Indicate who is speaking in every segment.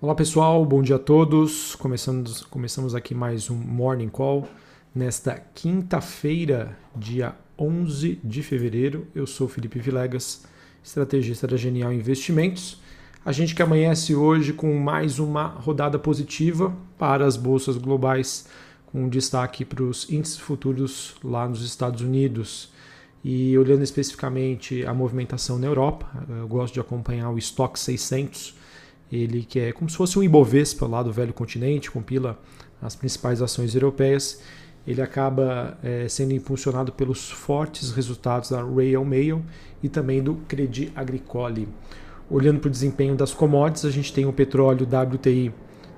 Speaker 1: Olá pessoal, bom dia a todos. Começamos, começamos aqui mais um Morning Call nesta quinta-feira, dia 11 de fevereiro. Eu sou Felipe Vilegas, estrategista da Genial Investimentos. A gente que amanhece hoje com mais uma rodada positiva para as bolsas globais, com destaque para os índices futuros lá nos Estados Unidos. E olhando especificamente a movimentação na Europa, eu gosto de acompanhar o Stock 600 ele que é como se fosse um Ibovespa lá do velho continente, compila as principais ações europeias. Ele acaba é, sendo impulsionado pelos fortes resultados da Royal Mail e também do Credit Agricole. Olhando para o desempenho das commodities, a gente tem o petróleo WTI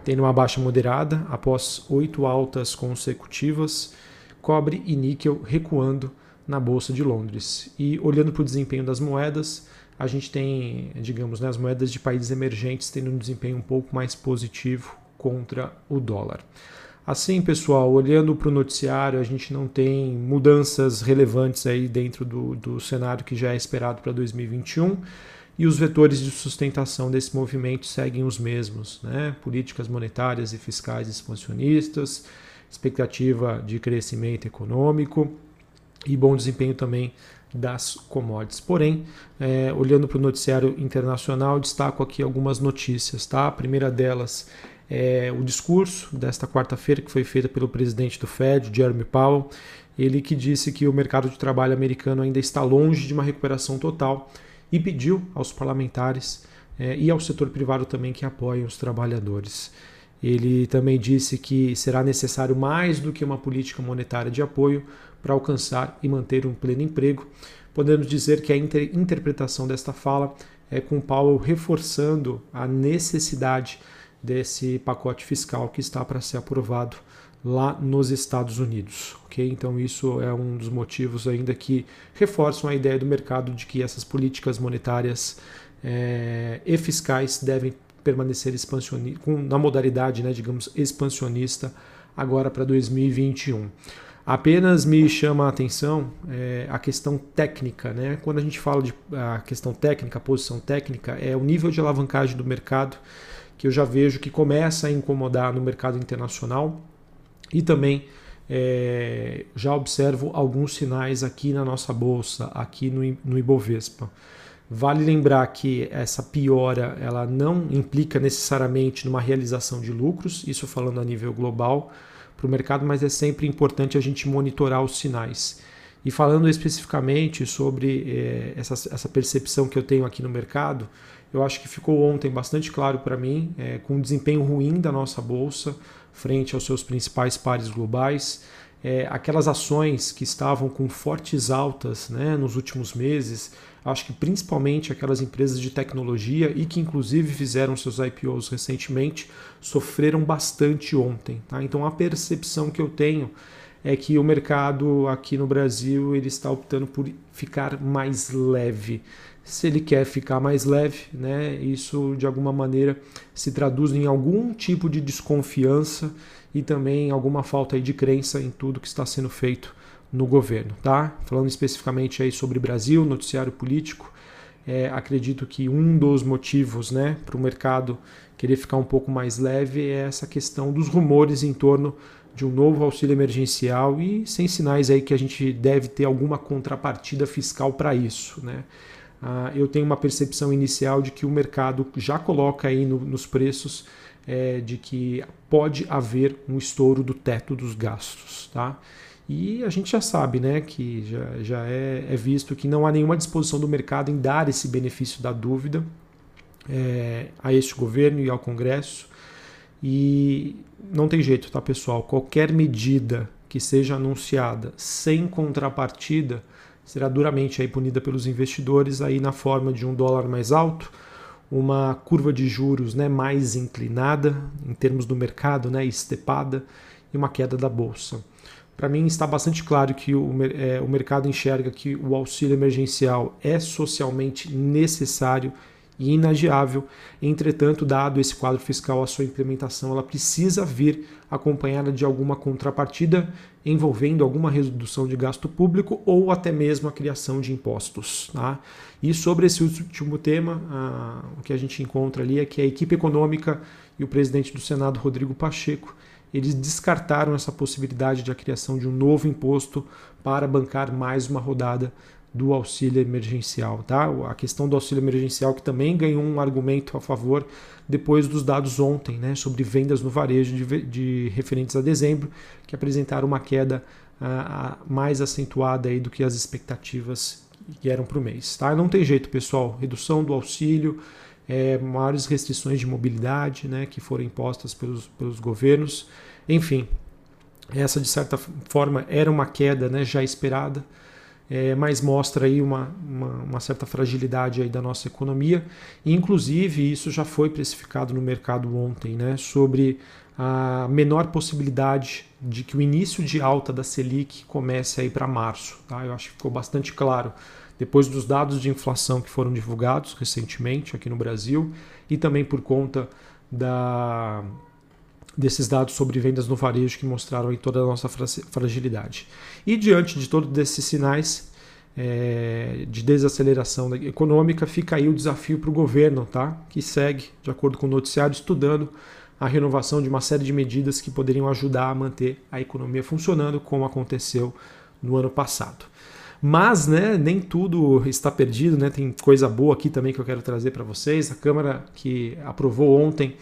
Speaker 1: tendo uma baixa moderada após oito altas consecutivas, cobre e níquel recuando na Bolsa de Londres. E olhando para o desempenho das moedas, a gente tem, digamos, né, as moedas de países emergentes tendo um desempenho um pouco mais positivo contra o dólar. Assim, pessoal, olhando para o noticiário, a gente não tem mudanças relevantes aí dentro do, do cenário que já é esperado para 2021 e os vetores de sustentação desse movimento seguem os mesmos, né? Políticas monetárias e fiscais expansionistas, expectativa de crescimento econômico e bom desempenho também das commodities. Porém, é, olhando para o noticiário internacional, destaco aqui algumas notícias. Tá? A primeira delas é o discurso desta quarta-feira que foi feito pelo presidente do Fed, Jeremy Powell, ele que disse que o mercado de trabalho americano ainda está longe de uma recuperação total e pediu aos parlamentares é, e ao setor privado também que apoiem os trabalhadores. Ele também disse que será necessário mais do que uma política monetária de apoio para alcançar e manter um pleno emprego. Podemos dizer que a inter interpretação desta fala é com Paulo reforçando a necessidade desse pacote fiscal que está para ser aprovado lá nos Estados Unidos, ok? Então isso é um dos motivos ainda que reforçam a ideia do mercado de que essas políticas monetárias é, e fiscais devem permanecer expansionista, na modalidade, né, digamos, expansionista agora para 2021. Apenas me chama a atenção é, a questão técnica, né? Quando a gente fala de a questão técnica, a posição técnica, é o nível de alavancagem do mercado que eu já vejo que começa a incomodar no mercado internacional e também é, já observo alguns sinais aqui na nossa bolsa, aqui no, no Ibovespa. Vale lembrar que essa piora ela não implica necessariamente numa realização de lucros, isso falando a nível global para o mercado, mas é sempre importante a gente monitorar os sinais. E falando especificamente sobre eh, essa, essa percepção que eu tenho aqui no mercado, eu acho que ficou ontem bastante claro para mim, eh, com o desempenho ruim da nossa bolsa frente aos seus principais pares globais, é, aquelas ações que estavam com fortes altas né, nos últimos meses, acho que principalmente aquelas empresas de tecnologia e que inclusive fizeram seus IPOs recentemente, sofreram bastante ontem. Tá? Então a percepção que eu tenho é que o mercado aqui no Brasil ele está optando por ficar mais leve. Se ele quer ficar mais leve, né, isso de alguma maneira se traduz em algum tipo de desconfiança e também alguma falta de crença em tudo que está sendo feito no governo, tá? Falando especificamente aí sobre Brasil, noticiário político, é, acredito que um dos motivos, né, para o mercado querer ficar um pouco mais leve é essa questão dos rumores em torno de um novo auxílio emergencial e sem sinais aí que a gente deve ter alguma contrapartida fiscal para isso, né? Ah, eu tenho uma percepção inicial de que o mercado já coloca aí no, nos preços é, de que pode haver um estouro do teto dos gastos. Tá? E a gente já sabe né, que já, já é, é visto que não há nenhuma disposição do mercado em dar esse benefício da dúvida é, a este governo e ao Congresso. E não tem jeito, tá, pessoal? Qualquer medida que seja anunciada sem contrapartida será duramente aí punida pelos investidores aí na forma de um dólar mais alto, uma curva de juros né, mais inclinada em termos do mercado, né, estepada, e uma queda da bolsa. Para mim está bastante claro que o, é, o mercado enxerga que o auxílio emergencial é socialmente necessário e inadiável. Entretanto, dado esse quadro fiscal, a sua implementação ela precisa vir acompanhada de alguma contrapartida envolvendo alguma redução de gasto público ou até mesmo a criação de impostos. Tá? E sobre esse último tema, a, o que a gente encontra ali é que a equipe econômica e o presidente do Senado, Rodrigo Pacheco, eles descartaram essa possibilidade de a criação de um novo imposto para bancar mais uma rodada do auxílio emergencial, tá? A questão do auxílio emergencial que também ganhou um argumento a favor depois dos dados ontem, né, sobre vendas no varejo de, de referentes a dezembro, que apresentaram uma queda uh, mais acentuada aí do que as expectativas que eram para o mês, tá? Não tem jeito, pessoal. Redução do auxílio, é, maiores restrições de mobilidade, né, que foram impostas pelos, pelos governos, enfim. Essa de certa forma era uma queda, né, já esperada é, mas mostra aí uma, uma, uma, certa fragilidade aí da nossa economia. Inclusive, isso já foi precificado no mercado ontem, né, sobre a menor possibilidade de que o início de alta da Selic comece aí para março. Tá? Eu acho que ficou bastante claro depois dos dados de inflação que foram divulgados recentemente aqui no Brasil e também por conta da desses dados sobre vendas no varejo que mostraram aí toda a nossa fragilidade. E diante de todos esses sinais é, de desaceleração econômica, fica aí o desafio para o governo, tá? que segue, de acordo com o noticiário, estudando a renovação de uma série de medidas que poderiam ajudar a manter a economia funcionando, como aconteceu no ano passado. Mas né, nem tudo está perdido, né? tem coisa boa aqui também que eu quero trazer para vocês. A Câmara que aprovou ontem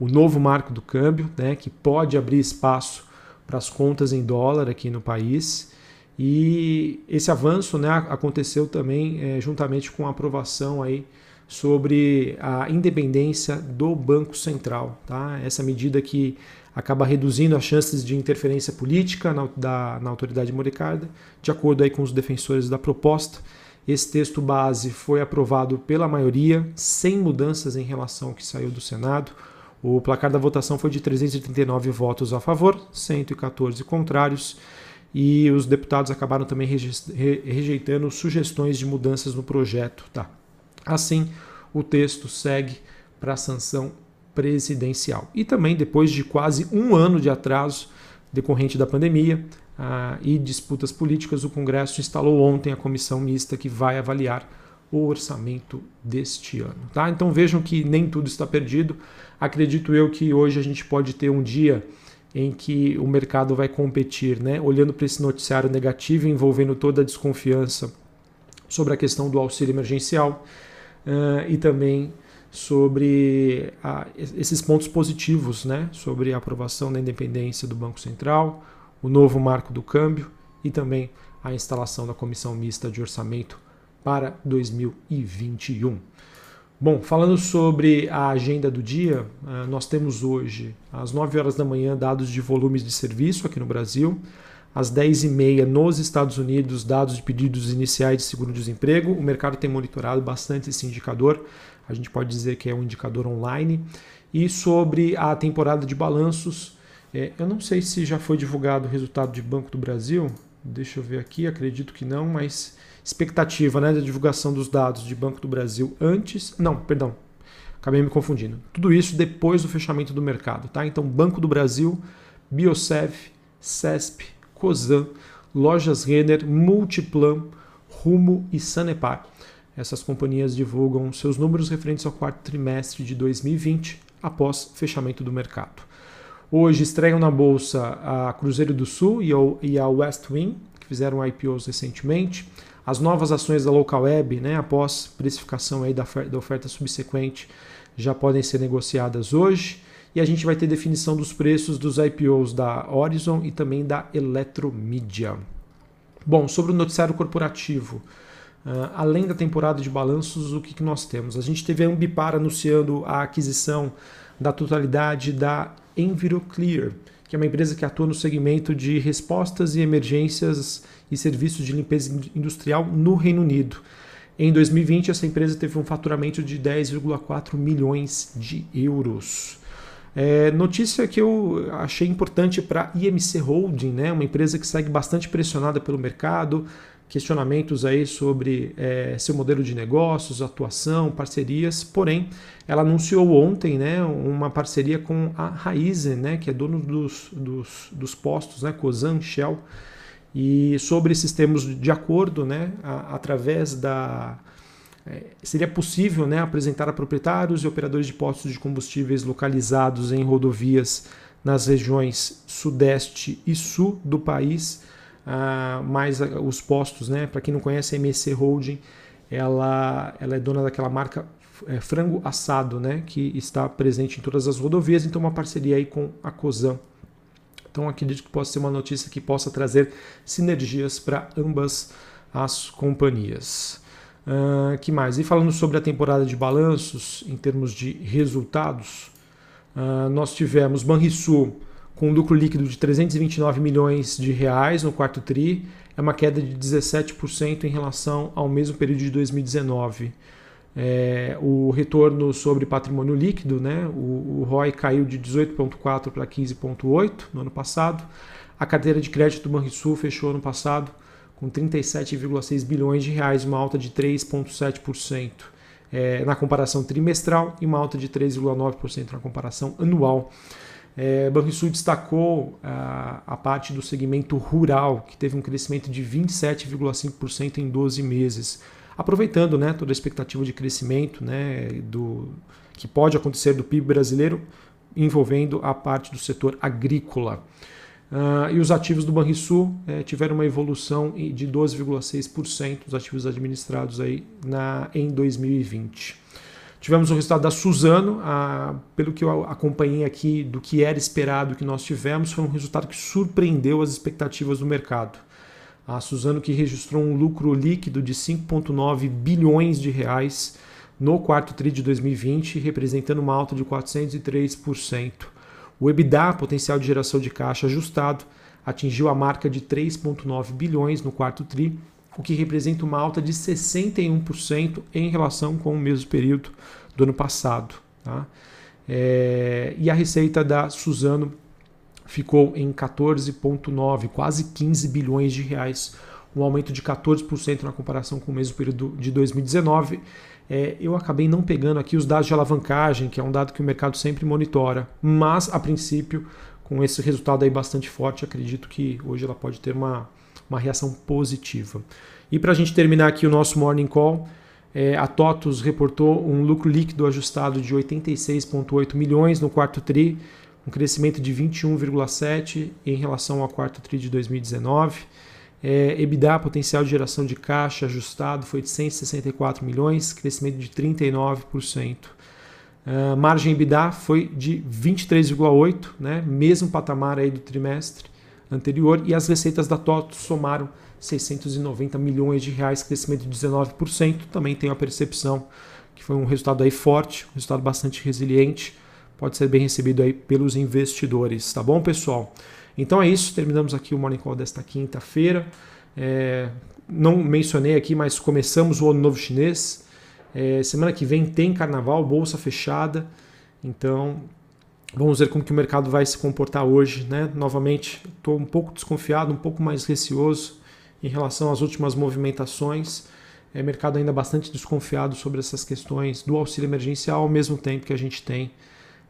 Speaker 1: o novo marco do câmbio, né, que pode abrir espaço para as contas em dólar aqui no país. E esse avanço né, aconteceu também é, juntamente com a aprovação aí sobre a independência do Banco Central. Tá? Essa medida que acaba reduzindo as chances de interferência política na, da, na autoridade monetária, de acordo aí com os defensores da proposta. Esse texto base foi aprovado pela maioria, sem mudanças em relação ao que saiu do Senado. O placar da votação foi de 339 votos a favor, 114 contrários, e os deputados acabaram também rejeitando sugestões de mudanças no projeto. Tá? Assim, o texto segue para a sanção presidencial. E também, depois de quase um ano de atraso decorrente da pandemia ah, e disputas políticas, o Congresso instalou ontem a comissão mista que vai avaliar o orçamento deste ano. Tá? Então vejam que nem tudo está perdido. Acredito eu que hoje a gente pode ter um dia em que o mercado vai competir, né? olhando para esse noticiário negativo envolvendo toda a desconfiança sobre a questão do auxílio emergencial uh, e também sobre a, esses pontos positivos, né? sobre a aprovação da independência do Banco Central, o novo marco do câmbio e também a instalação da comissão mista de orçamento para 2021. Bom, falando sobre a agenda do dia, eh, nós temos hoje, às 9 horas da manhã, dados de volumes de serviço aqui no Brasil, às 10 e meia nos Estados Unidos, dados de pedidos iniciais de seguro-desemprego. O mercado tem monitorado bastante esse indicador, a gente pode dizer que é um indicador online. E sobre a temporada de balanços, eh, eu não sei se já foi divulgado o resultado de Banco do Brasil, deixa eu ver aqui, acredito que não, mas expectativa né, da divulgação dos dados de Banco do Brasil antes. Não, perdão, acabei me confundindo. Tudo isso depois do fechamento do mercado. Tá? Então, Banco do Brasil, Biosev, CESP, COSAN, Lojas Renner, Multiplan, Rumo e Sanepar. Essas companhias divulgam seus números referentes ao quarto trimestre de 2020 após fechamento do mercado. Hoje estreiam na bolsa a Cruzeiro do Sul e a West Wing, que fizeram IPOs recentemente. As novas ações da Local Web, né, após precificação aí da, da oferta subsequente, já podem ser negociadas hoje. E a gente vai ter definição dos preços dos IPOs da Horizon e também da Eletromidia. Bom, sobre o noticiário corporativo, uh, além da temporada de balanços, o que, que nós temos? A gente teve a Ambipar anunciando a aquisição da totalidade da EnviroClear, que é uma empresa que atua no segmento de respostas e emergências e serviços de limpeza industrial no Reino Unido. Em 2020, essa empresa teve um faturamento de 10,4 milhões de euros. É, notícia que eu achei importante para IMC Holding, né, uma empresa que segue bastante pressionada pelo mercado, questionamentos aí sobre é, seu modelo de negócios, atuação, parcerias, porém ela anunciou ontem né, uma parceria com a Raizen, né, que é dono dos, dos, dos postos, né, Cosan, Shell, e sobre esses termos de acordo, né, através da é, seria possível né, apresentar a proprietários e operadores de postos de combustíveis localizados em rodovias nas regiões sudeste e sul do país, ah, mais os postos, né? Para quem não conhece, a MSC Holding, ela, ela é dona daquela marca é, frango assado, né? Que está presente em todas as rodovias, então uma parceria aí com a Cosan. Então acredito que possa ser uma notícia que possa trazer sinergias para ambas as companhias. Uh, que mais? E falando sobre a temporada de balanços, em termos de resultados, uh, nós tivemos Banrisul com um lucro líquido de 329 milhões de reais no quarto TRI, é uma queda de 17% em relação ao mesmo período de 2019. É, o retorno sobre patrimônio líquido, né, o, o ROI caiu de 18,4% para 15,8% no ano passado. A carteira de crédito do Banrisul fechou ano passado com 37,6 bilhões de reais, uma alta de 3,7% é, na comparação trimestral e uma alta de 3,9% na comparação anual. É, Banrisul destacou a, a, parte do segmento rural, que teve um crescimento de 27,5% em 12 meses, aproveitando né, toda a expectativa de crescimento né, do, que pode acontecer do PIB brasileiro, envolvendo a parte do setor agrícola. Uh, e os ativos do Banrisul eh, tiveram uma evolução de 12,6%, os ativos administrados aí na, em 2020. Tivemos o resultado da Suzano, a, pelo que eu acompanhei aqui do que era esperado que nós tivemos, foi um resultado que surpreendeu as expectativas do mercado. A Suzano que registrou um lucro líquido de 5,9 bilhões de reais no quarto tri de 2020, representando uma alta de 403%. O EBITDA, potencial de geração de caixa ajustado, atingiu a marca de 3,9 bilhões no quarto TRI, o que representa uma alta de 61% em relação com o mesmo período do ano passado. Tá? É, e a receita da Suzano ficou em 14,9, quase 15 bilhões de reais, um aumento de 14% na comparação com o mesmo período de 2019. É, eu acabei não pegando aqui os dados de alavancagem, que é um dado que o mercado sempre monitora, mas a princípio, com esse resultado aí bastante forte, acredito que hoje ela pode ter uma, uma reação positiva. E para a gente terminar aqui o nosso morning call, é, a TOTUS reportou um lucro líquido ajustado de 86,8 milhões no quarto TRI, um crescimento de 21,7% em relação ao quarto TRI de 2019. É, EBITDA, potencial de geração de caixa ajustado, foi de 164 milhões, crescimento de 39%. Uh, margem EBITDA foi de 23,8%, né, mesmo patamar aí do trimestre anterior, e as receitas da TOTO somaram 690 milhões de reais, crescimento de 19%. Também tenho a percepção que foi um resultado aí forte, um resultado bastante resiliente, pode ser bem recebido aí pelos investidores, tá bom, pessoal? Então é isso, terminamos aqui o Morning Call desta quinta-feira. É, não mencionei aqui, mas começamos o Ano Novo Chinês. É, semana que vem tem carnaval, bolsa fechada. Então vamos ver como que o mercado vai se comportar hoje. Né? Novamente, estou um pouco desconfiado, um pouco mais receoso em relação às últimas movimentações. É mercado ainda bastante desconfiado sobre essas questões do auxílio emergencial, ao mesmo tempo que a gente tem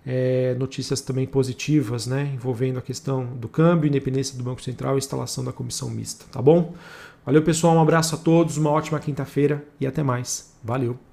Speaker 1: é, notícias também positivas, né, envolvendo a questão do câmbio, independência do Banco Central e instalação da comissão mista, tá bom? Valeu, pessoal, um abraço a todos, uma ótima quinta-feira e até mais. Valeu!